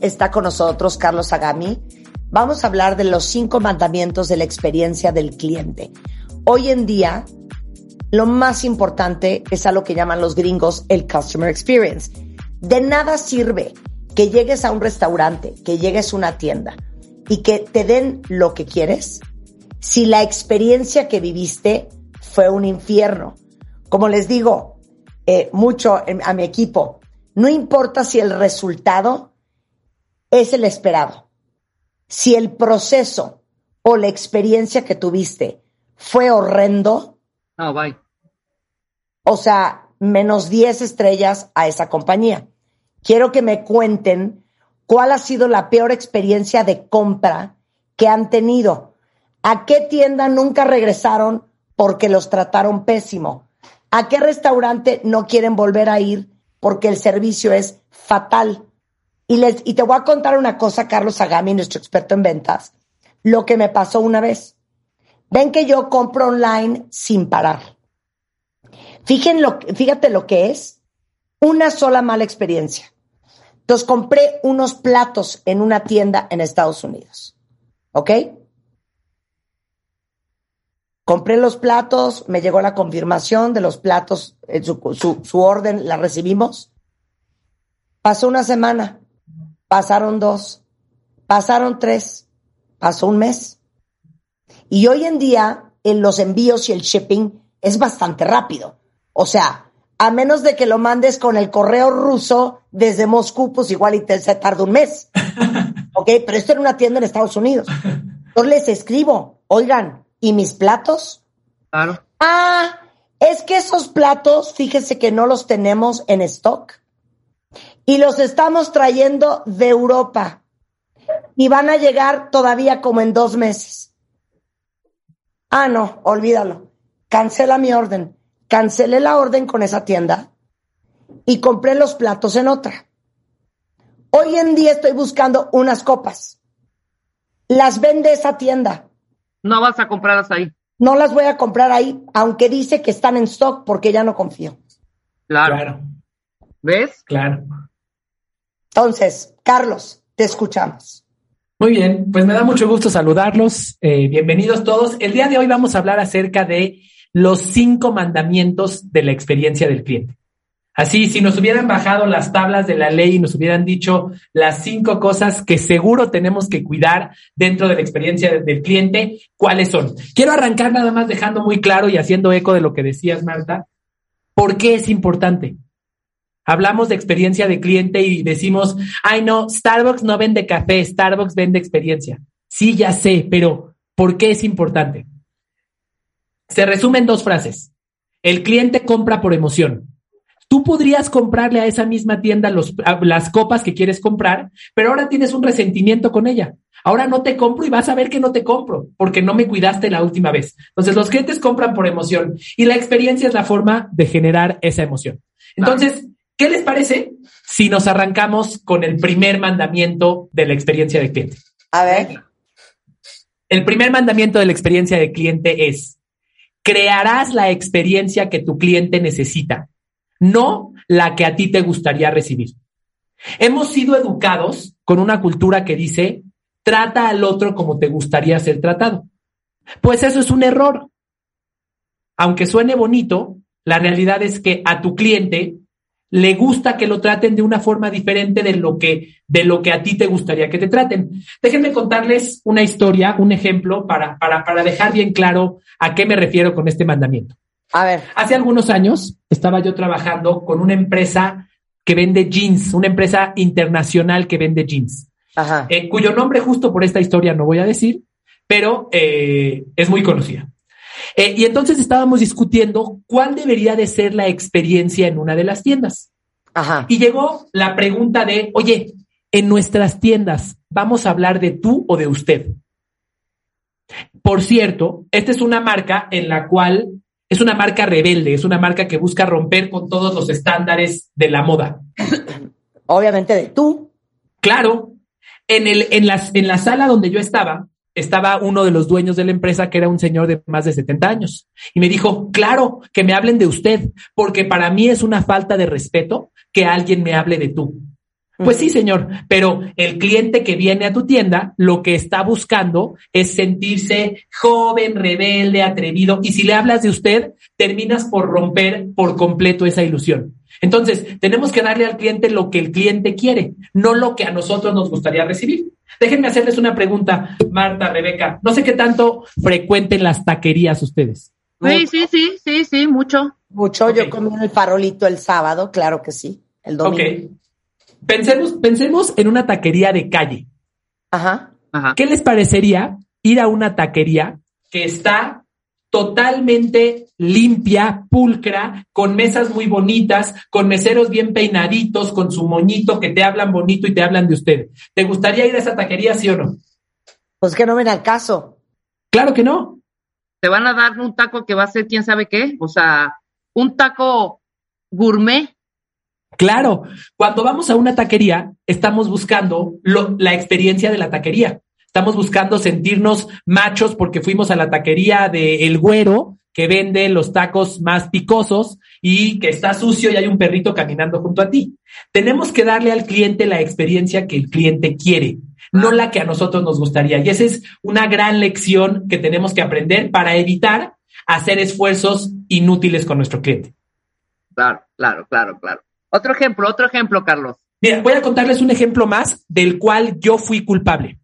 Está con nosotros Carlos Agami. Vamos a hablar de los cinco mandamientos de la experiencia del cliente. Hoy en día, lo más importante es a lo que llaman los gringos el customer experience. De nada sirve que llegues a un restaurante, que llegues a una tienda y que te den lo que quieres si la experiencia que viviste fue un infierno. Como les digo eh, mucho a mi equipo, no importa si el resultado es el esperado. Si el proceso o la experiencia que tuviste fue horrendo, no, bye. o sea, menos 10 estrellas a esa compañía. Quiero que me cuenten cuál ha sido la peor experiencia de compra que han tenido. ¿A qué tienda nunca regresaron porque los trataron pésimo? ¿A qué restaurante no quieren volver a ir porque el servicio es fatal? Y, les, y te voy a contar una cosa, Carlos Agami, nuestro experto en ventas, lo que me pasó una vez. Ven que yo compro online sin parar. Lo, fíjate lo que es una sola mala experiencia. Entonces compré unos platos en una tienda en Estados Unidos. ¿Ok? Compré los platos, me llegó la confirmación de los platos, su, su orden la recibimos. Pasó una semana pasaron dos, pasaron tres, pasó un mes. Y hoy en día en los envíos y el shipping es bastante rápido. O sea, a menos de que lo mandes con el correo ruso desde Moscú, pues igual y te se tarda un mes. ¿Ok? Pero esto era una tienda en Estados Unidos. Entonces les escribo, oigan, ¿y mis platos? Claro. Ah, es que esos platos, fíjese que no los tenemos en stock y los estamos trayendo de Europa y van a llegar todavía como en dos meses. Ah, no, olvídalo. Cancela mi orden. Cancelé la orden con esa tienda y compré los platos en otra. Hoy en día estoy buscando unas copas. Las vende esa tienda. No vas a comprarlas ahí. No las voy a comprar ahí, aunque dice que están en stock porque ya no confío. Claro. claro. ¿Ves? Claro. Entonces, Carlos, te escuchamos. Muy bien, pues me da mucho gusto saludarlos. Eh, bienvenidos todos. El día de hoy vamos a hablar acerca de los cinco mandamientos de la experiencia del cliente. Así, si nos hubieran bajado las tablas de la ley y nos hubieran dicho las cinco cosas que seguro tenemos que cuidar dentro de la experiencia del cliente, ¿cuáles son? Quiero arrancar nada más dejando muy claro y haciendo eco de lo que decías, Marta, ¿por qué es importante? Hablamos de experiencia de cliente y decimos, ay no, Starbucks no vende café, Starbucks vende experiencia. Sí, ya sé, pero ¿por qué es importante? Se resume en dos frases. El cliente compra por emoción. Tú podrías comprarle a esa misma tienda las copas que quieres comprar, pero ahora tienes un resentimiento con ella. Ahora no te compro y vas a ver que no te compro porque no me cuidaste la última vez. Entonces los clientes compran por emoción y la experiencia es la forma de generar esa emoción. Entonces, ¿Qué les parece si nos arrancamos con el primer mandamiento de la experiencia de cliente? A ver. El primer mandamiento de la experiencia de cliente es, crearás la experiencia que tu cliente necesita, no la que a ti te gustaría recibir. Hemos sido educados con una cultura que dice, trata al otro como te gustaría ser tratado. Pues eso es un error. Aunque suene bonito, la realidad es que a tu cliente le gusta que lo traten de una forma diferente de lo que, de lo que a ti te gustaría que te traten. Déjenme contarles una historia, un ejemplo para, para, para dejar bien claro a qué me refiero con este mandamiento. A ver. Hace algunos años estaba yo trabajando con una empresa que vende jeans, una empresa internacional que vende jeans, Ajá. eh, cuyo nombre justo por esta historia no voy a decir, pero eh, es muy conocida. Eh, y entonces estábamos discutiendo cuál debería de ser la experiencia en una de las tiendas. Ajá. Y llegó la pregunta de, oye, en nuestras tiendas, ¿vamos a hablar de tú o de usted? Por cierto, esta es una marca en la cual es una marca rebelde, es una marca que busca romper con todos los estándares de la moda. Obviamente de tú. Claro, en, el, en, las, en la sala donde yo estaba, estaba uno de los dueños de la empresa que era un señor de más de 70 años. Y me dijo, claro, que me hablen de usted, porque para mí es una falta de respeto que alguien me hable de tú. Pues sí, señor, pero el cliente que viene a tu tienda lo que está buscando es sentirse joven, rebelde, atrevido, y si le hablas de usted, terminas por romper por completo esa ilusión. Entonces, tenemos que darle al cliente lo que el cliente quiere, no lo que a nosotros nos gustaría recibir. Déjenme hacerles una pregunta, Marta, Rebeca. No sé qué tanto frecuenten las taquerías ustedes. Sí, sí, sí, sí, sí, mucho. Mucho. Yo comí en el farolito el sábado, claro que sí. El domingo. Ok. Pensemos, pensemos en una taquería de calle. Ajá. Ajá. ¿Qué les parecería ir a una taquería que está totalmente limpia, pulcra, con mesas muy bonitas, con meseros bien peinaditos, con su moñito que te hablan bonito y te hablan de usted? ¿Te gustaría ir a esa taquería, sí o no? Pues que no ven al caso. Claro que no. Te van a dar un taco que va a ser quién sabe qué. O sea, un taco gourmet. Claro, cuando vamos a una taquería, estamos buscando lo- la experiencia de la taquería. Estamos buscando sentirnos machos porque fuimos a la taquería de El Güero, que vende los tacos más picosos y que está sucio y hay un perrito caminando junto a ti. Tenemos que darle al cliente la experiencia que el cliente quiere, no la que a nosotros nos gustaría. Y esa es una gran lección que tenemos que aprender para evitar hacer esfuerzos inútiles con nuestro cliente. Claro, claro, claro, claro. Otro ejemplo, otro ejemplo, Carlos. Mira, voy a contarles un ejemplo más del cual yo fui culpable.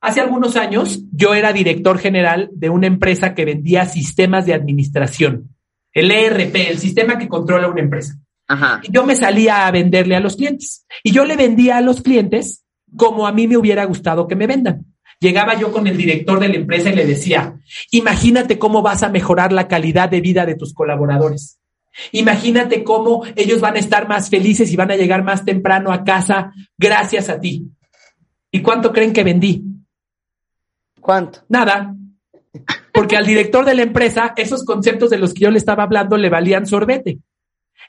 Hace algunos años yo era director general de una empresa que vendía sistemas de administración, el ERP, el sistema que controla una empresa. Ajá. Y yo me salía a venderle a los clientes y yo le vendía a los clientes como a mí me hubiera gustado que me vendan. Llegaba yo con el director de la empresa y le decía, imagínate cómo vas a mejorar la calidad de vida de tus colaboradores. Imagínate cómo ellos van a estar más felices y van a llegar más temprano a casa gracias a ti. ¿Y cuánto creen que vendí? ¿Cuánto? Nada. Porque al director de la empresa, esos conceptos de los que yo le estaba hablando le valían sorbete.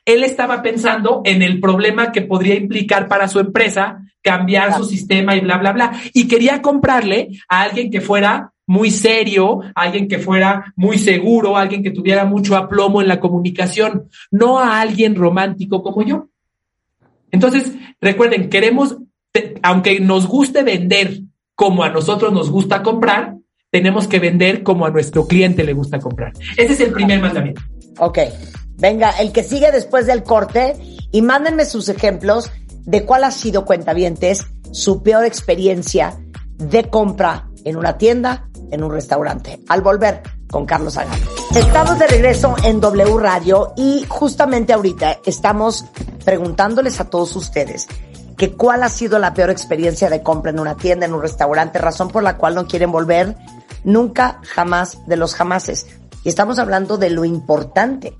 Él estaba pensando en el problema que podría implicar para su empresa cambiar su sistema y bla, bla, bla. Y quería comprarle a alguien que fuera muy serio, alguien que fuera muy seguro, alguien que tuviera mucho aplomo en la comunicación, no a alguien romántico como yo. Entonces, recuerden, queremos, aunque nos guste vender como a nosotros nos gusta comprar, tenemos que vender como a nuestro cliente le gusta comprar. Ese es el primer mandamiento. Ok. Venga, el que sigue después del corte y mándenme sus ejemplos de cuál ha sido, cuentavientes, su peor experiencia de compra en una tienda, en un restaurante. Al volver con Carlos Agami. Estamos de regreso en W Radio y justamente ahorita estamos preguntándoles a todos ustedes que cuál ha sido la peor experiencia de compra en una tienda, en un restaurante, razón por la cual no quieren volver nunca, jamás de los jamases. Y estamos hablando de lo importante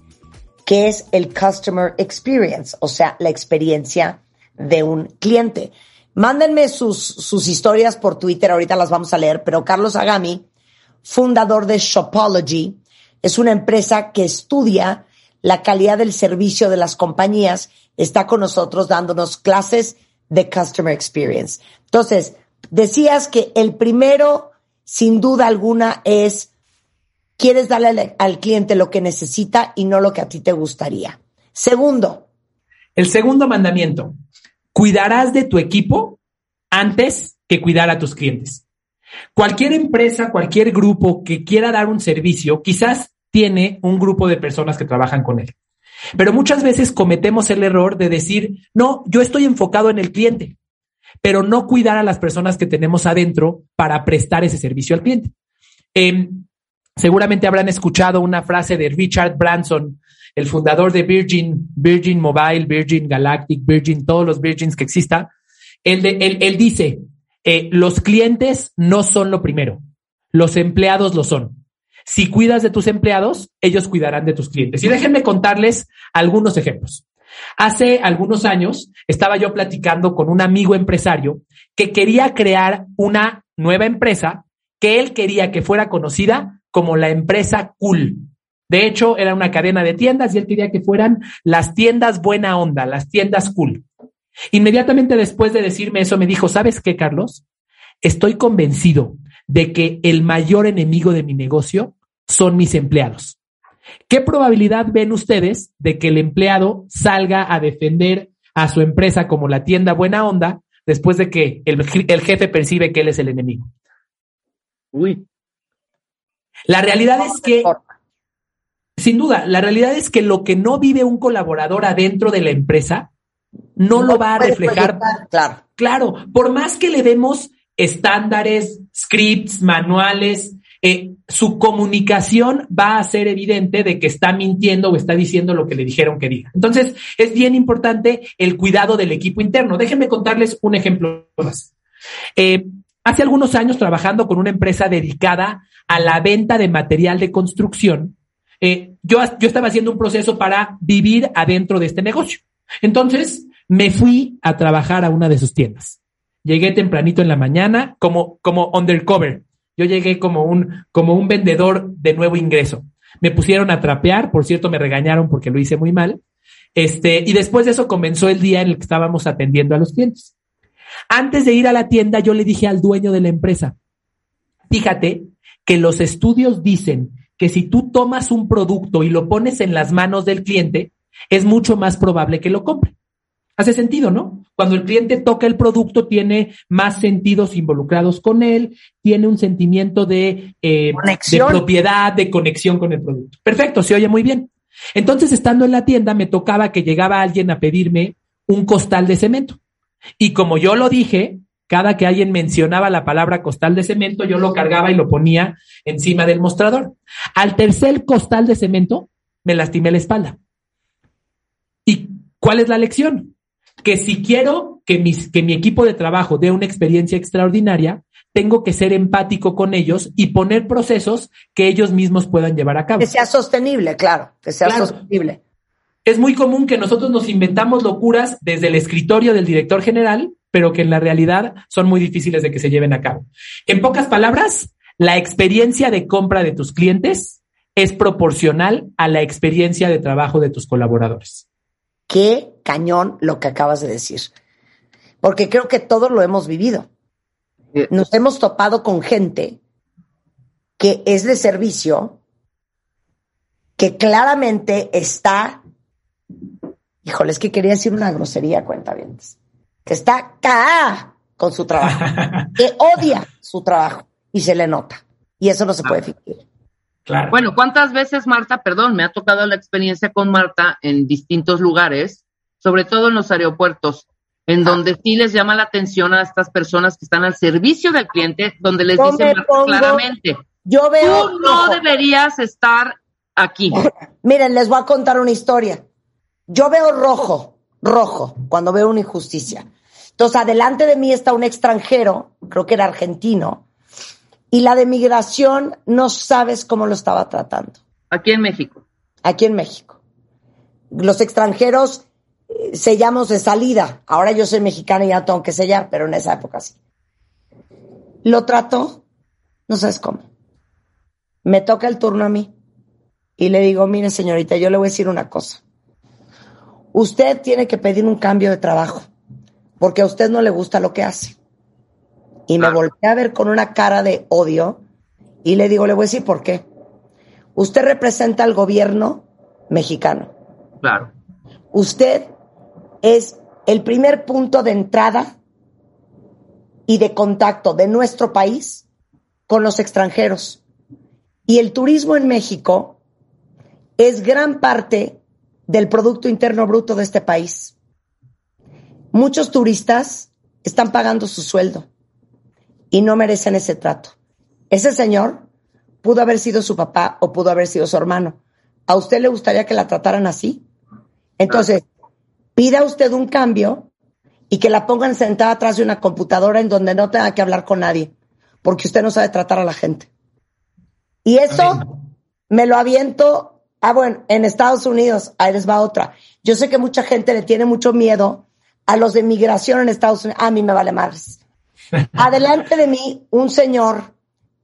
que es el customer experience, o sea, la experiencia de un cliente. Mándenme sus, sus historias por Twitter, ahorita las vamos a leer, pero Carlos Agami, fundador de Shopology, es una empresa que estudia la calidad del servicio de las compañías, está con nosotros dándonos clases de customer experience. Entonces, decías que el primero, sin duda alguna, es quieres darle al, al cliente lo que necesita y no lo que a ti te gustaría. Segundo, El segundo mandamiento, cuidarás de tu equipo antes que cuidar a tus clientes. Cualquier empresa, cualquier grupo que quiera dar un servicio, quizás tiene un grupo de personas que trabajan con él. Pero muchas veces cometemos el error de decir, no, yo estoy enfocado en el cliente, pero no cuidar a las personas que tenemos adentro para prestar ese servicio al cliente. Em, seguramente habrán escuchado una frase de Richard Branson, el fundador de Virgin, Virgin Mobile, Virgin Galactic, Virgin, todos los Virgins que exista. Él, él dice, eh, los clientes no son lo primero, los empleados lo son. Si cuidas de tus empleados, ellos cuidarán de tus clientes. Y déjenme contarles algunos ejemplos. Hace algunos años estaba yo platicando con un amigo empresario que quería crear una nueva empresa que él quería que fuera conocida como la empresa cool. De hecho, era una cadena de tiendas y él quería que fueran las tiendas buena onda, las tiendas cool. Inmediatamente después de decirme eso, me dijo, ¿sabes qué, Carlos? Estoy convencido de que el mayor enemigo de mi negocio son mis empleados. ¿Qué probabilidad ven ustedes de que el empleado salga a defender a su empresa como la tienda buena onda después de que el, jefe percibe que él es el enemigo? Uy. La realidad es que, sin duda, la realidad es que lo que no vive un colaborador adentro de la empresa no, lo va a reflejar. Claro. Claro, por más que le demos estándares, scripts, manuales, eh, su comunicación va a ser evidente de que está mintiendo o está diciendo lo que le dijeron que diga. Entonces, es bien importante el cuidado del equipo interno. Déjenme contarles un ejemplo más. Eh, hace algunos años, trabajando con una empresa dedicada a la venta de material de construcción, eh, yo, yo estaba haciendo un proceso para vivir adentro de este negocio. Entonces, me fui a trabajar a una de sus tiendas. Llegué tempranito en la mañana como, como undercover. Yo llegué como un, como un vendedor de nuevo ingreso. Me pusieron a trapear, por cierto, me regañaron porque lo hice muy mal. Este, y después de eso comenzó el día en el que estábamos atendiendo a los clientes. Antes de ir a la tienda, yo le dije al dueño de la empresa, fíjate que los estudios dicen que si tú tomas un producto y lo pones en las manos del cliente, es mucho más probable que lo compre. Hace sentido, ¿no? Cuando el cliente toca el producto, tiene más sentidos involucrados con él, tiene un sentimiento de, eh, de propiedad, de conexión con el producto. Perfecto, se oye muy bien. Entonces, estando en la tienda, me tocaba que llegaba alguien a pedirme un costal de cemento. Y como yo lo dije, cada que alguien mencionaba la palabra costal de cemento, yo lo cargaba y lo ponía encima del mostrador. Al tercer costal de cemento, me lastimé la espalda. ¿Y cuál es la lección? Que si quiero que, mis, que mi equipo de trabajo dé una experiencia extraordinaria, tengo que ser empático con ellos y poner procesos que ellos mismos puedan llevar a cabo. Que sea sostenible, claro, que sea sostenible. Es muy común que nosotros nos inventamos locuras desde el escritorio del director general, pero que en la realidad son muy difíciles de que se lleven a cabo. En pocas palabras, la experiencia de compra de tus clientes es proporcional a la experiencia de trabajo de tus colaboradores qué cañón lo que acabas de decir. Porque creo que todos lo hemos vivido. Nos hemos topado con gente que es de servicio, que claramente está, híjole, es que quería decir una grosería, cuenta bien, que está acá con su trabajo, que odia su trabajo y se le nota. Y eso no se puede fingir. Bueno, ¿cuántas veces, Marta, perdón, me ha tocado la experiencia con Marta en distintos lugares, sobre todo en los aeropuertos, en donde sí les llama la atención a estas personas que están al servicio del cliente, donde les dicen claramente, yo veo tú no deberías estar aquí. Miren, les voy a contar una historia. Yo veo rojo, rojo, cuando veo una injusticia. Entonces, adelante de mí está un extranjero, creo que era argentino, y la de migración no sabes cómo lo estaba tratando. Aquí en México. Aquí en México. Los extranjeros eh, sellamos de salida. Ahora yo soy mexicana y ya tengo que sellar, pero en esa época sí. Lo trató, no sabes cómo. Me toca el turno a mí y le digo, mire señorita, yo le voy a decir una cosa. Usted tiene que pedir un cambio de trabajo porque a usted no le gusta lo que hace. Y me volteé a ver con una cara de odio y le digo, le voy a decir por qué. Usted representa al gobierno mexicano. Claro. Usted es el primer punto de entrada y de contacto de nuestro país con los extranjeros. Y el turismo en México es gran parte del Producto Interno Bruto de este país. Muchos turistas están pagando su sueldo y no merecen ese trato. Ese señor pudo haber sido su papá o pudo haber sido su hermano. ¿A usted le gustaría que la trataran así? Entonces, pida usted un cambio y que la pongan sentada atrás de una computadora en donde no tenga que hablar con nadie, porque usted no sabe tratar a la gente. Y eso me lo aviento, ah, bueno, en Estados Unidos, ahí les va otra. Yo sé que mucha gente le tiene mucho miedo a los de migración en Estados Unidos. A mí me vale más. Adelante de mí, un señor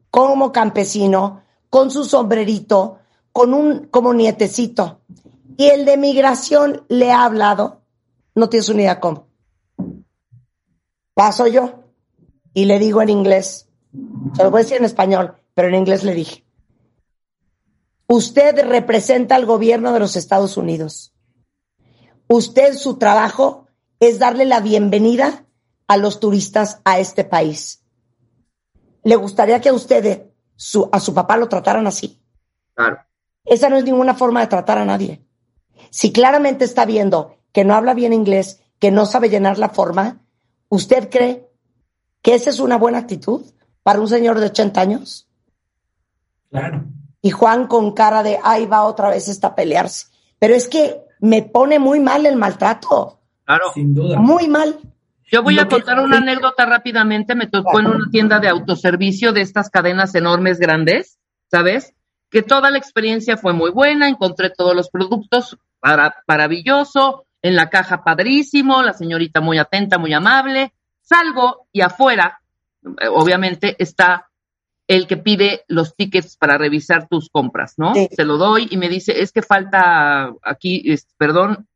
como campesino, con su sombrerito, con un como nietecito. Y el de migración le ha hablado, no tienes una idea cómo. Paso yo y le digo en inglés, se lo voy a decir en español, pero en inglés le dije, usted representa al gobierno de los Estados Unidos. Usted, su trabajo es darle la bienvenida a los turistas a este país le gustaría que a usted, su, a su papá lo trataran así. Claro. Esa no es ninguna forma de tratar a nadie. Si claramente está viendo que no habla bien inglés, que no sabe llenar la forma, ¿usted cree que esa es una buena actitud para un señor de 80 años? Claro. Y Juan con cara de, ahí va otra vez esta a pelearse. Pero es que me pone muy mal el maltrato. Claro. Sin duda. Muy mal. Yo voy a contar una anécdota rápidamente. Me tocó en una tienda de autoservicio de estas cadenas enormes, grandes, ¿sabes? Que toda la experiencia fue muy buena. Encontré todos los productos para, maravilloso. En la caja padrísimo. La señorita muy atenta, muy amable. Salgo y afuera, eh, obviamente, está el que pide los tickets para revisar tus compras, ¿no? Se lo doy y me dice, es que falta aquí, perdón,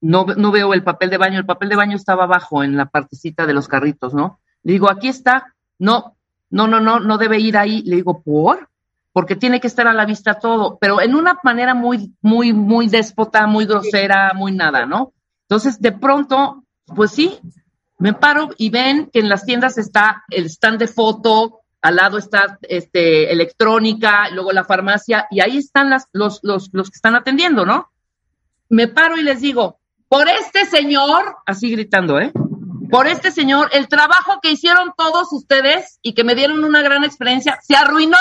no, no veo el papel de baño, el papel de baño estaba abajo en la partecita de los carritos, ¿no? Le digo, aquí está, no, no, no, no, no debe ir ahí. Le digo, ¿por? Porque tiene que estar a la vista todo, pero en una manera muy, muy, muy déspota, muy grosera, muy nada, ¿no? Entonces, de pronto, pues sí, me paro y ven que en las tiendas está el stand de foto, al lado está este, electrónica, luego la farmacia, y ahí están las, los, los, los que están atendiendo, ¿no? Me paro y les digo, por este señor, así gritando, ¿eh? Por este señor, el trabajo que hicieron todos ustedes y que me dieron una gran experiencia, se arruinó,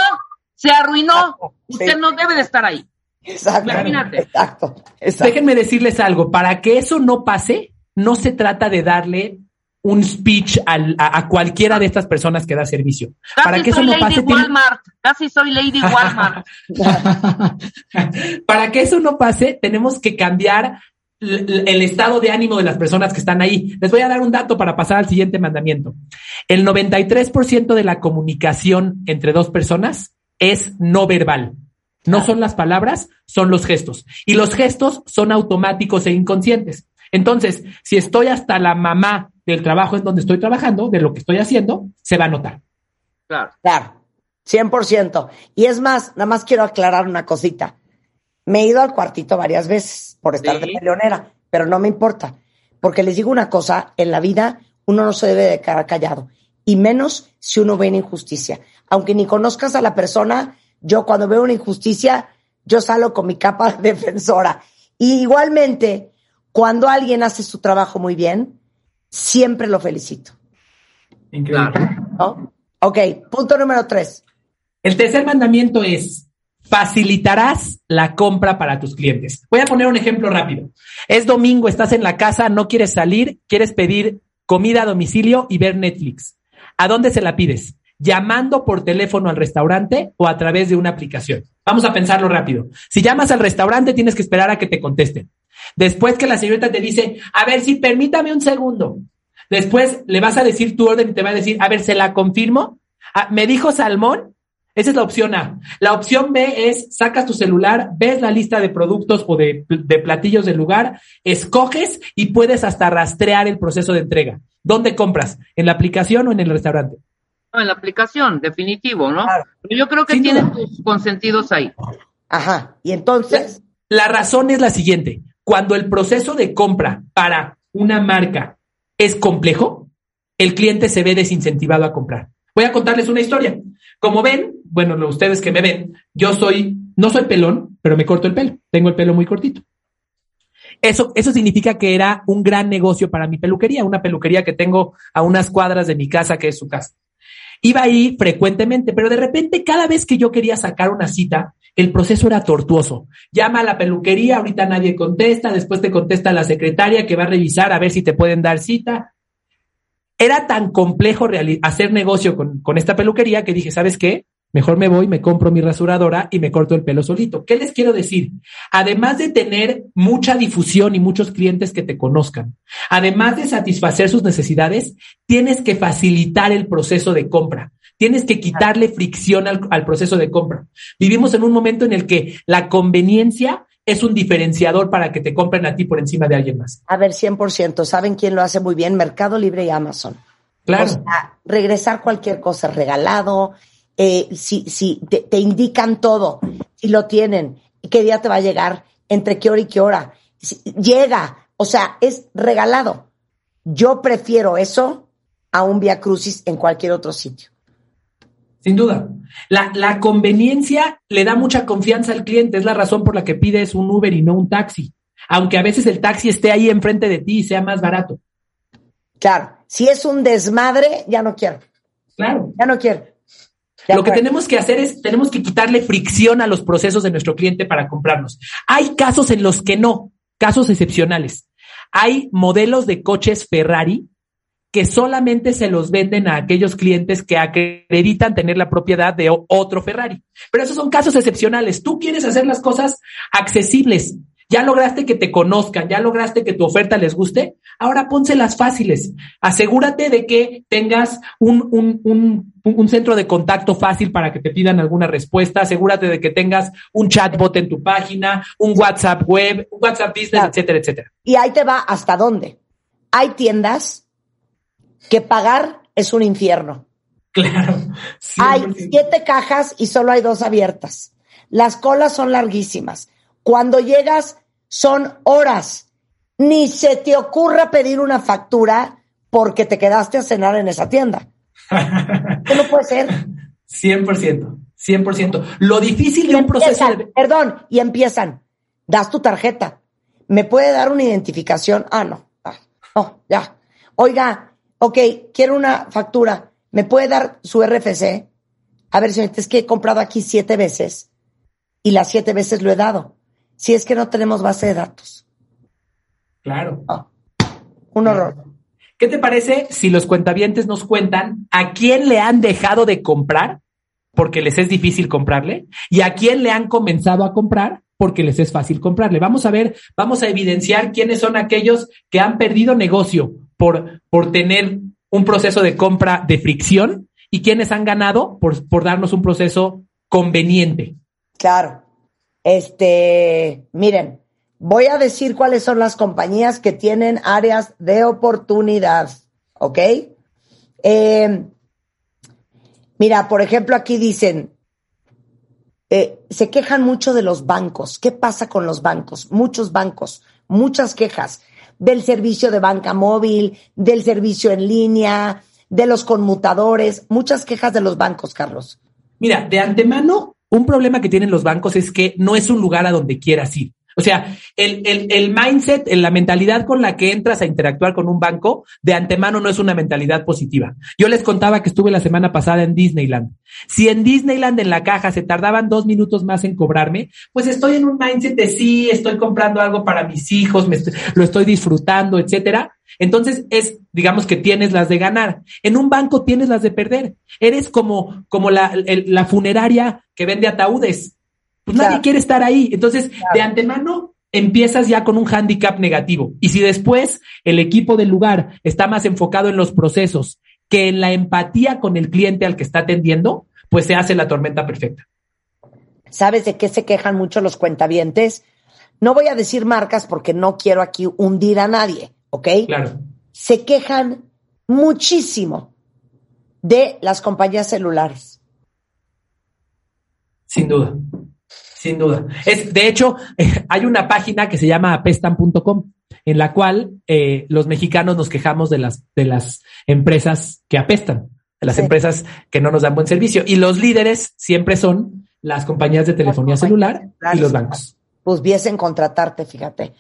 se arruinó. Usted no debe de estar ahí. Exacto. Imagínate. Exacto, Déjenme decirles algo, para que eso no pase, no se trata de darle un speech a, cualquiera de estas personas que da servicio. Casi para que eso no pase, Walmart. Casi soy Lady Walmart. para que eso no pase, tenemos que cambiar el estado de ánimo de las personas que están ahí. Les voy a dar un dato para pasar al siguiente mandamiento. El 93% de la comunicación entre dos personas es no verbal. No son las palabras, son los gestos. Y los gestos son automáticos e inconscientes. Entonces, si estoy hasta la mamá del trabajo en donde estoy trabajando, de lo que estoy haciendo, se va a notar. Claro. Claro. 100%. Y es más, nada más quiero aclarar una cosita. Me he ido al cuartito varias veces por estar de peleonera, pero no me importa, porque les digo una cosa, en la vida uno no se debe de quedar callado, y menos si uno ve una injusticia. Aunque ni conozcas a la persona, yo cuando veo una injusticia, yo salgo con mi capa defensora. Y igualmente, cuando alguien hace su trabajo muy bien, siempre lo felicito. Increíble. Ok, punto número tres. El tercer mandamiento es, facilitarás la compra para tus clientes. Voy a poner un ejemplo rápido. Es domingo, estás en la casa, no quieres salir, quieres pedir comida a domicilio y ver Netflix. ¿A dónde se la pides? ¿Llamando por teléfono al restaurante o a través de una aplicación? Vamos a pensarlo rápido. Si llamas al restaurante, tienes que esperar a que te contesten. Después que la señorita te dice, a ver, si permítame un segundo. Después le vas a decir tu orden y te va a decir, a ver, ¿se la confirmo? Ah, me dijo salmón, esa es la opción A. La opción B es sacas tu celular, ves la lista de productos o de, platillos del lugar, escoges y puedes hasta rastrear el proceso de entrega. ¿Dónde compras? ¿En la aplicación o en el restaurante? No, en la aplicación, definitivo, ¿no? Pero yo creo que tienen tus consentidos ahí. Ajá. Y entonces. la razón es la siguiente. Cuando el proceso de compra para una marca es complejo, el cliente se ve desincentivado a comprar. Voy a contarles una historia. Como ven, bueno, ustedes que me ven, yo soy, no soy pelón, pero me corto el pelo. Tengo el pelo muy cortito. Eso, eso significa que era un gran negocio para mi peluquería, una peluquería que tengo a unas cuadras de mi casa, que es su casa. Iba ahí frecuentemente, pero de repente cada vez que yo quería sacar una cita, el proceso era tortuoso. Llama a la peluquería, ahorita nadie contesta, después te contesta la secretaria que va a revisar a ver si te pueden dar cita. Era tan complejo hacer negocio con, con esta peluquería que dije, ¿sabes qué? Mejor me voy, me compro mi rasuradora y me corto el pelo solito. ¿Qué les quiero decir? Además de tener mucha difusión y muchos clientes que te conozcan, además de satisfacer sus necesidades, tienes que facilitar el proceso de compra. Tienes que quitarle fricción al, proceso de compra. Vivimos en un momento en el que la conveniencia es un diferenciador para que te compren a ti por encima de alguien más. A ver, 100%. ¿Saben quién lo hace muy bien? Mercado Libre y Amazon. Claro. regresar cualquier cosa regalado, eh, si, si te, indican todo, si lo tienen, qué día te va a llegar, entre qué hora y qué hora, llega, o sea, es regalado. Yo prefiero eso a un Via Crucis en cualquier otro sitio. Sin duda. La, la, conveniencia le da mucha confianza al cliente, es la razón por la que pides un Uber y no un taxi, aunque a veces el taxi esté ahí enfrente de ti y sea más barato. Claro, si es un desmadre, ya no quiero. Claro. Ya no quiero. Lo que tenemos que hacer es, tenemos que quitarle fricción a los procesos de nuestro cliente para comprarnos. Hay casos en los que no, casos excepcionales. Hay modelos de coches Ferrari que solamente se los venden a aquellos clientes que acreditan tener la propiedad de otro Ferrari. Pero esos son casos excepcionales. Tú quieres hacer las cosas accesibles. Ya lograste que te conozcan, ya lograste que tu oferta les guste. Ahora pónselas fáciles. Asegúrate de que tengas un, un, un, un, centro de contacto fácil para que te pidan alguna respuesta. Asegúrate de que tengas un chatbot en tu página, un WhatsApp web, un WhatsApp business, etcétera, etcétera. Y ahí te va hasta dónde. Hay tiendas que pagar es un infierno. Claro. Hay siete cajas y solo hay dos abiertas. Las colas son larguísimas cuando llegas son horas. Ni se te ocurra pedir una factura porque te quedaste a cenar en esa tienda. ¿Qué no puede ser? 100%, 100%. Lo difícil de un proceso... Perdón, y empiezan. Das tu tarjeta. ¿Me puede dar una identificación? Ah, no. Ah, no, ya. Oiga, ok, quiero una factura. ¿Me puede dar su RFC? A ver, señorita, es que he comprado aquí siete veces y las siete veces lo he dado si es que no tenemos base de datos. Claro. Ah, un horror. ¿Qué te parece si los cuentavientes nos cuentan a quién le han dejado de comprar porque les es difícil comprarle y a quién le han comenzado a comprar porque les es fácil comprarle? Vamos a ver, vamos a evidenciar quiénes son aquellos que han perdido negocio por, por tener un proceso de compra de fricción y quiénes han ganado por, por darnos un proceso conveniente. Claro. Este, miren, voy a decir cuáles son las compañías que tienen áreas de oportunidad, ¿ok? Eh, mira, por ejemplo, aquí dicen, eh, se quejan mucho de los bancos. ¿Qué pasa con los bancos? Muchos bancos, muchas quejas del servicio de banca móvil, del servicio en línea, de los conmutadores, muchas quejas de los bancos, Carlos. Mira, de antemano un problema que tienen los bancos es que no es un lugar a donde quieras ir. O sea, el, el, el mindset, la mentalidad con la que entras a interactuar con un banco, de antemano no es una mentalidad positiva. Yo les contaba que estuve la semana pasada en Disneyland. Si en Disneyland en la caja se tardaban dos minutos más en cobrarme, pues estoy en un mindset de sí, estoy comprando algo para mis hijos, me lo estoy disfrutando, etcétera. Entonces es, digamos que tienes las de ganar. En un banco tienes las de perder. Eres como, como la, la funeraria que vende ataúdes pues nadie quiere estar ahí. Entonces, de antemano, empiezas ya con un hándicap negativo. Y si después el equipo del lugar está más enfocado en los procesos que en la empatía con el cliente al que está atendiendo, pues se hace la tormenta perfecta. ¿Sabes de qué se quejan mucho los cuentavientes? No voy a decir marcas porque no quiero aquí hundir a nadie, ¿ok? Claro. Se quejan muchísimo de las compañías celulares. Sin duda. Sin duda. Es, de hecho, hay una página que se llama apestan.com, en la cual eh, los mexicanos nos quejamos de las, de las empresas que apestan, de las empresas que no nos dan buen servicio. Y los líderes siempre son las compañías de telefonía celular y los bancos. pues viesen contratarte, fíjate.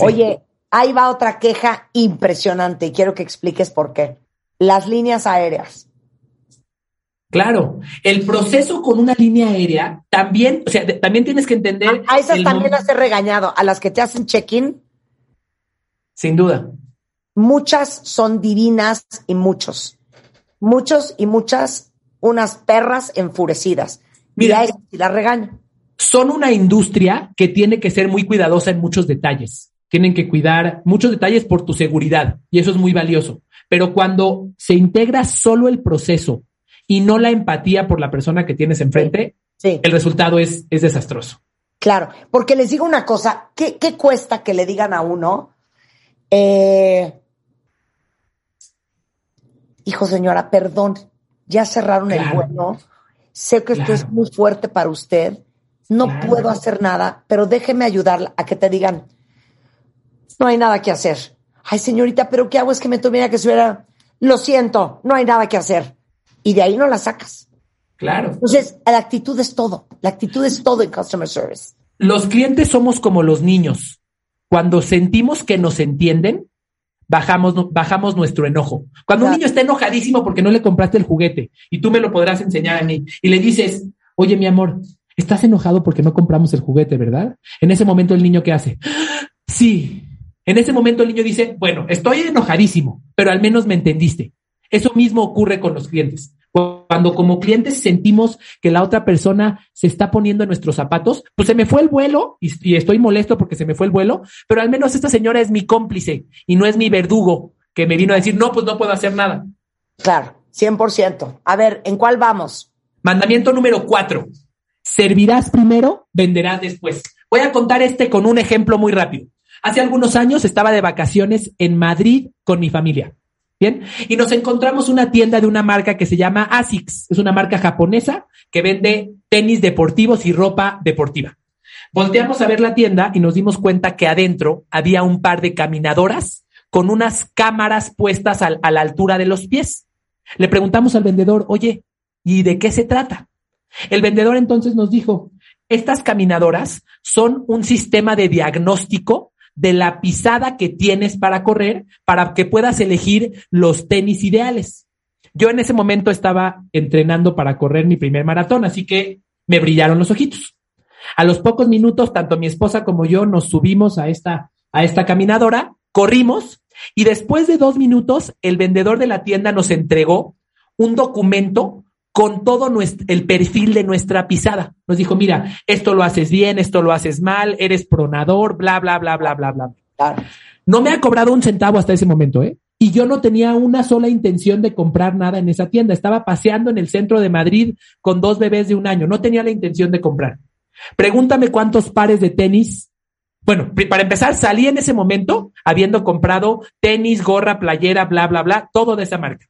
Oye, ahí va otra queja impresionante y quiero que expliques por qué. Las líneas aéreas. Claro, el proceso con una línea aérea también, o sea, también tienes que entender. A, esas también las he regañado, a las que te hacen check-in. Sin duda. Muchas son divinas y muchos. Muchos y muchas, unas perras enfurecidas. Mira, y la regaño. Son una industria que tiene que ser muy cuidadosa en muchos detalles. Tienen que cuidar muchos detalles por tu seguridad y eso es muy valioso. Pero cuando se integra solo el proceso y no la empatía por la persona que tienes enfrente, el resultado es, es desastroso. Claro, porque les digo una cosa, ¿qué, qué cuesta que le digan a uno? Eh, hijo señora, perdón, ya cerraron el vuelo, sé que esto es muy fuerte para usted, no puedo hacer nada, pero déjeme ayudarla a que te digan, no hay nada que hacer. Ay, señorita, pero ¿qué hago? Es que me tuviera que subiera. Lo siento, no hay nada que hacer y de ahí no la sacas. Claro. Entonces, la actitud es todo. La actitud es todo en customer service. Los clientes somos como los niños. Cuando sentimos que nos entienden, bajamos, bajamos nuestro enojo. Cuando un niño está enojadísimo porque no le compraste el juguete, y tú me lo podrás enseñar a mí, y le dices, oye, mi amor, estás enojado porque no compramos el juguete, ¿verdad? En ese momento el niño, ¿qué hace? Sí. En ese momento el niño dice, bueno, estoy enojadísimo, pero al menos me entendiste. Eso mismo ocurre con los clientes. Cuando como clientes sentimos que la otra persona se está poniendo en nuestros zapatos, pues se me fue el vuelo y, estoy molesto porque se me fue el vuelo, pero al menos esta señora es mi cómplice y no es mi verdugo que me vino a decir, no, pues no puedo hacer nada. Claro, 100%. A ver, ¿en cuál vamos? Mandamiento número cuatro. Servirás primero, venderás después. Voy a contar este con un ejemplo muy rápido. Hace algunos años estaba de vacaciones en Madrid con mi familia. Bien, y nos encontramos una tienda de una marca que se llama ASICS, es una marca japonesa que vende tenis deportivos y ropa deportiva. Volteamos a ver la tienda y nos dimos cuenta que adentro había un par de caminadoras con unas cámaras puestas a la altura de los pies. Le preguntamos al vendedor, oye, ¿y de qué se trata? El vendedor entonces nos dijo, estas caminadoras son un sistema de diagnóstico de la pisada que tienes para correr para que puedas elegir los tenis ideales. Yo en ese momento estaba entrenando para correr mi primer maratón, así que me brillaron los ojitos. A los pocos minutos, tanto mi esposa como yo nos subimos a esta, a esta caminadora, corrimos y después de dos minutos, el vendedor de la tienda nos entregó un documento con todo nuestro, el perfil de nuestra pisada. Nos dijo, mira, esto lo haces bien, esto lo haces mal, eres pronador, bla, bla, bla, bla, bla, bla. No me ha cobrado un centavo hasta ese momento, ¿eh? Y yo no tenía una sola intención de comprar nada en esa tienda. Estaba paseando en el centro de Madrid con dos bebés de un año. No tenía la intención de comprar. Pregúntame cuántos pares de tenis. Bueno, para empezar, salí en ese momento habiendo comprado tenis, gorra, playera, bla, bla, bla, todo de esa marca.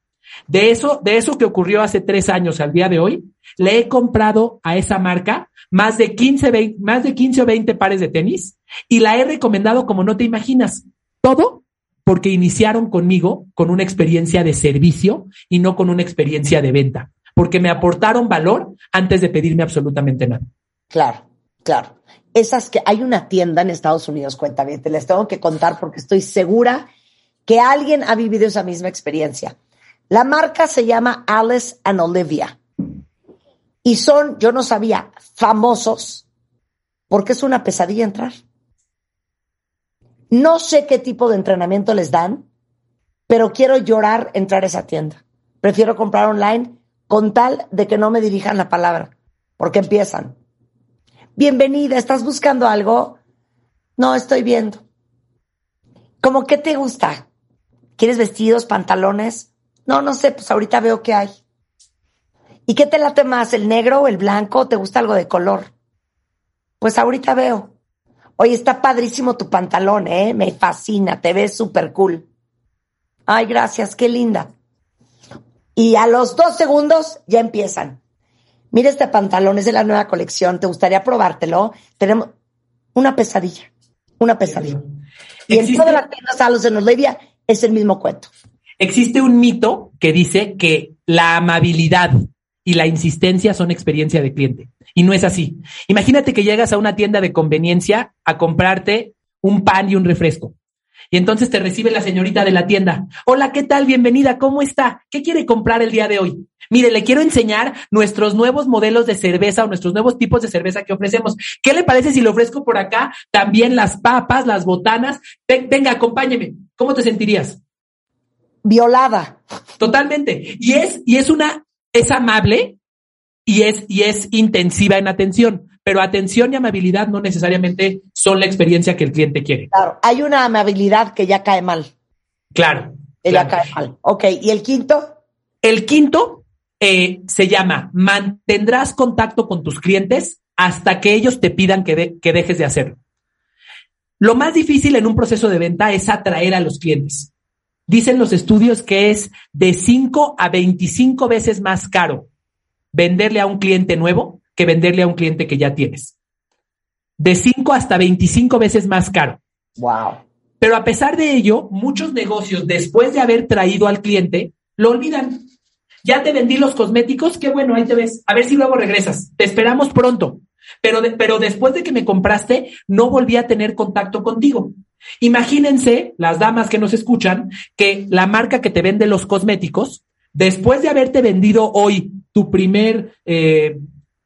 De eso, de eso que ocurrió hace tres años al día de hoy, le he comprado a esa marca más de 15, más de 15 o 20 pares de tenis y la he recomendado como no te imaginas. Todo porque iniciaron conmigo con una experiencia de servicio y no con una experiencia de venta, porque me aportaron valor antes de pedirme absolutamente nada. Claro, claro. Esas que hay una tienda en Estados Unidos, cuenta bien, te les tengo que contar porque estoy segura que alguien ha vivido esa misma experiencia la marca se llama Alice and Olivia. Y son, yo no sabía, famosos porque es una pesadilla entrar. No sé qué tipo de entrenamiento les dan, pero quiero llorar entrar a esa tienda. Prefiero comprar online con tal de que no me dirijan la palabra, porque empiezan. Bienvenida, ¿estás buscando algo? No, estoy viendo. ¿Cómo qué te gusta? ¿Quieres vestidos, pantalones? No, no sé, pues ahorita veo qué hay. ¿Y qué te late más, el negro o el blanco? ¿Te gusta algo de color? Pues ahorita veo. Oye, está padrísimo tu pantalón, ¿eh? Me fascina, te ves súper cool. Ay, gracias, qué linda. Y a los dos segundos ya empiezan. Mira este pantalón, es de la nueva colección, ¿te gustaría probártelo? Tenemos una pesadilla, una pesadilla. Y en todas las tiendas a los de Olivia es el mismo cuento. Existe un mito que dice que la amabilidad y la insistencia son experiencia de cliente. Y no es así. Imagínate que llegas a una tienda de conveniencia a comprarte un pan y un refresco. Y entonces te recibe la señorita de la tienda. Hola, ¿qué tal? Bienvenida, ¿cómo está? ¿Qué quiere comprar el día de hoy? Mire, le quiero enseñar nuestros nuevos modelos de cerveza o nuestros nuevos tipos de cerveza que ofrecemos. ¿Qué le parece si le ofrezco por acá también las papas, las botanas? Venga, acompáñeme. ¿Cómo te sentirías? Violada. Totalmente. Y es, y es una, es amable y es, y es intensiva en atención pero atención y amabilidad no necesariamente son la experiencia que el cliente quiere. Claro, hay una amabilidad que ya cae mal. Claro. Que ya cae mal. Ok, ¿y el quinto? El quinto eh, se llama mantendrás contacto con tus clientes hasta que ellos te pidan que, que dejes de hacerlo. Lo más difícil en un proceso de venta es atraer a los clientes. Dicen los estudios que es de 5 a 25 veces más caro venderle a un cliente nuevo que venderle a un cliente que ya tienes. De 5 hasta 25 veces más caro. Wow. Pero a pesar de ello, muchos negocios, después de haber traído al cliente, lo olvidan. Ya te vendí los cosméticos, qué bueno, ahí te ves. A ver si luego regresas. Te esperamos pronto. Pero, pero después de que me compraste, no volví a tener contacto contigo. Imagínense, las damas que nos escuchan, que la marca que te vende los cosméticos, después de haberte vendido hoy tu primer eh,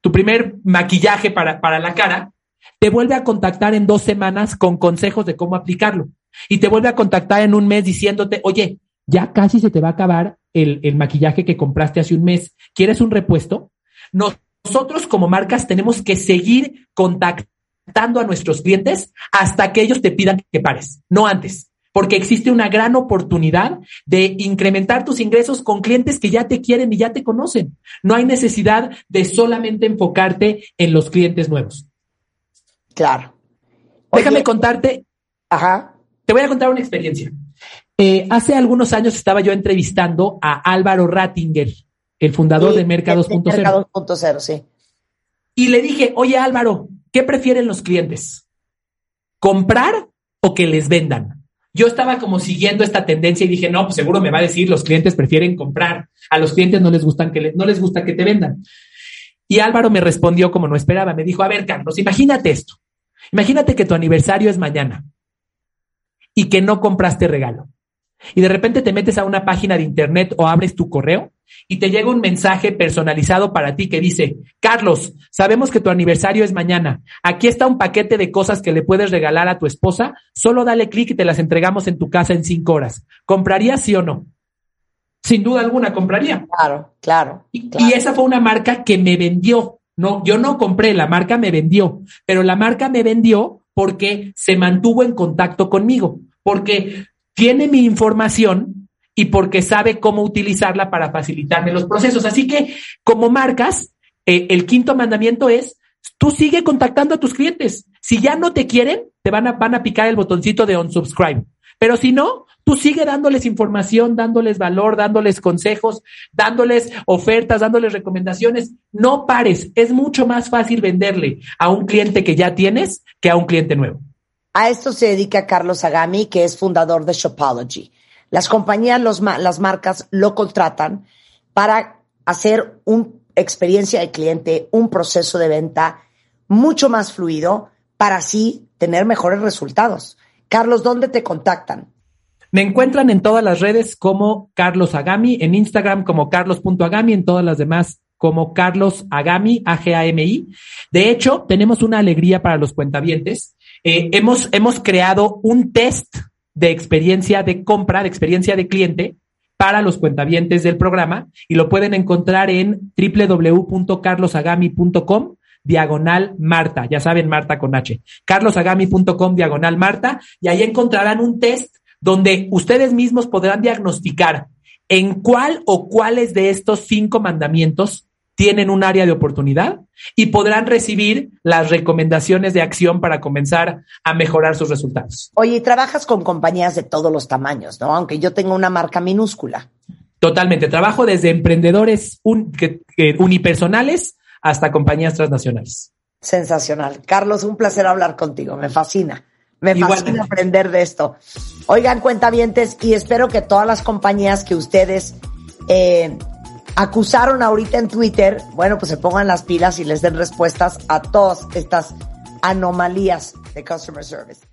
tu primer maquillaje para, para la cara, te vuelve a contactar en dos semanas con consejos de cómo aplicarlo. Y te vuelve a contactar en un mes diciéndote, oye, ya casi se te va a acabar el, el maquillaje que compraste hace un mes. ¿Quieres un repuesto? Nosotros como marcas tenemos que seguir contactando a nuestros clientes hasta que ellos te pidan que pares, no antes porque existe una gran oportunidad de incrementar tus ingresos con clientes que ya te quieren y ya te conocen. No hay necesidad de solamente enfocarte en los clientes nuevos. Claro. Déjame contarte. Ajá. Te voy a contar una experiencia. Eh, hace algunos años estaba yo entrevistando a Álvaro Rattinger, el fundador de Mercados 2.0. Mercados sí. Y le dije, oye Álvaro, ¿qué prefieren los clientes? ¿Comprar o que les vendan? yo estaba como siguiendo esta tendencia y dije, no, pues seguro me va a decir, los clientes prefieren comprar, a los clientes no les, gustan que no les gusta que te vendan. Y Álvaro me respondió como no esperaba, me dijo, a ver, Carlos, imagínate esto, imagínate que tu aniversario es mañana y que no compraste regalo. Y de repente te metes a una página de internet o abres tu correo y te llega un mensaje personalizado para ti que dice, Carlos, sabemos que tu aniversario es mañana. Aquí está un paquete de cosas que le puedes regalar a tu esposa. Solo dale clic y te las entregamos en tu casa en cinco horas. ¿Comprarías sí o no? Sin duda alguna, compraría. Claro, claro. Y, y esa fue una marca que me vendió. No, yo no compré, la marca me vendió, pero la marca me vendió porque se mantuvo en contacto conmigo, porque tiene mi información y porque sabe cómo utilizarla para facilitarme los procesos. Así que como marcas, eh, el quinto mandamiento es, tú sigue contactando a tus clientes. Si ya no te quieren, te van a, van a picar el botoncito de unsubscribe. Pero si no, tú sigue dándoles información, dándoles valor, dándoles consejos, dándoles ofertas, dándoles recomendaciones. No pares. Es mucho más fácil venderle a un cliente que ya tienes que a un cliente nuevo. A esto se dedica Carlos Agami, que es fundador de Shopology. Las compañías, las marcas lo contratan para hacer una experiencia de cliente, un proceso de venta mucho más fluido para así tener mejores resultados. Carlos, ¿dónde te contactan? Me encuentran en todas las redes como Carlos Agami, en Instagram como carlos.agami, en todas las demás como Carlos Agami, A-G-A-M-I. De hecho, tenemos una alegría para los cuentavientes eh, hemos, hemos creado un test de experiencia de compra, de experiencia de cliente para los cuentavientes del programa y lo pueden encontrar en www.carlosagami.com diagonal Marta, ya saben, Marta con H, carlosagami.com diagonal Marta. Y ahí encontrarán un test donde ustedes mismos podrán diagnosticar en cuál o cuáles de estos cinco mandamientos tienen un área de oportunidad y podrán recibir las recomendaciones de acción para comenzar a mejorar sus resultados. Oye, y trabajas con compañías de todos los tamaños, ¿no? Aunque yo tengo una marca minúscula. Totalmente. Trabajo desde emprendedores unipersonales hasta compañías transnacionales. Sensacional. Carlos, un placer hablar contigo. Me fascina. Me fascina aprender de esto. Oigan, cuentavientes, y espero que todas las compañías que ustedes eh, acusaron ahorita en Twitter, bueno, pues se pongan las pilas y les den respuestas a todas estas anomalías de customer service.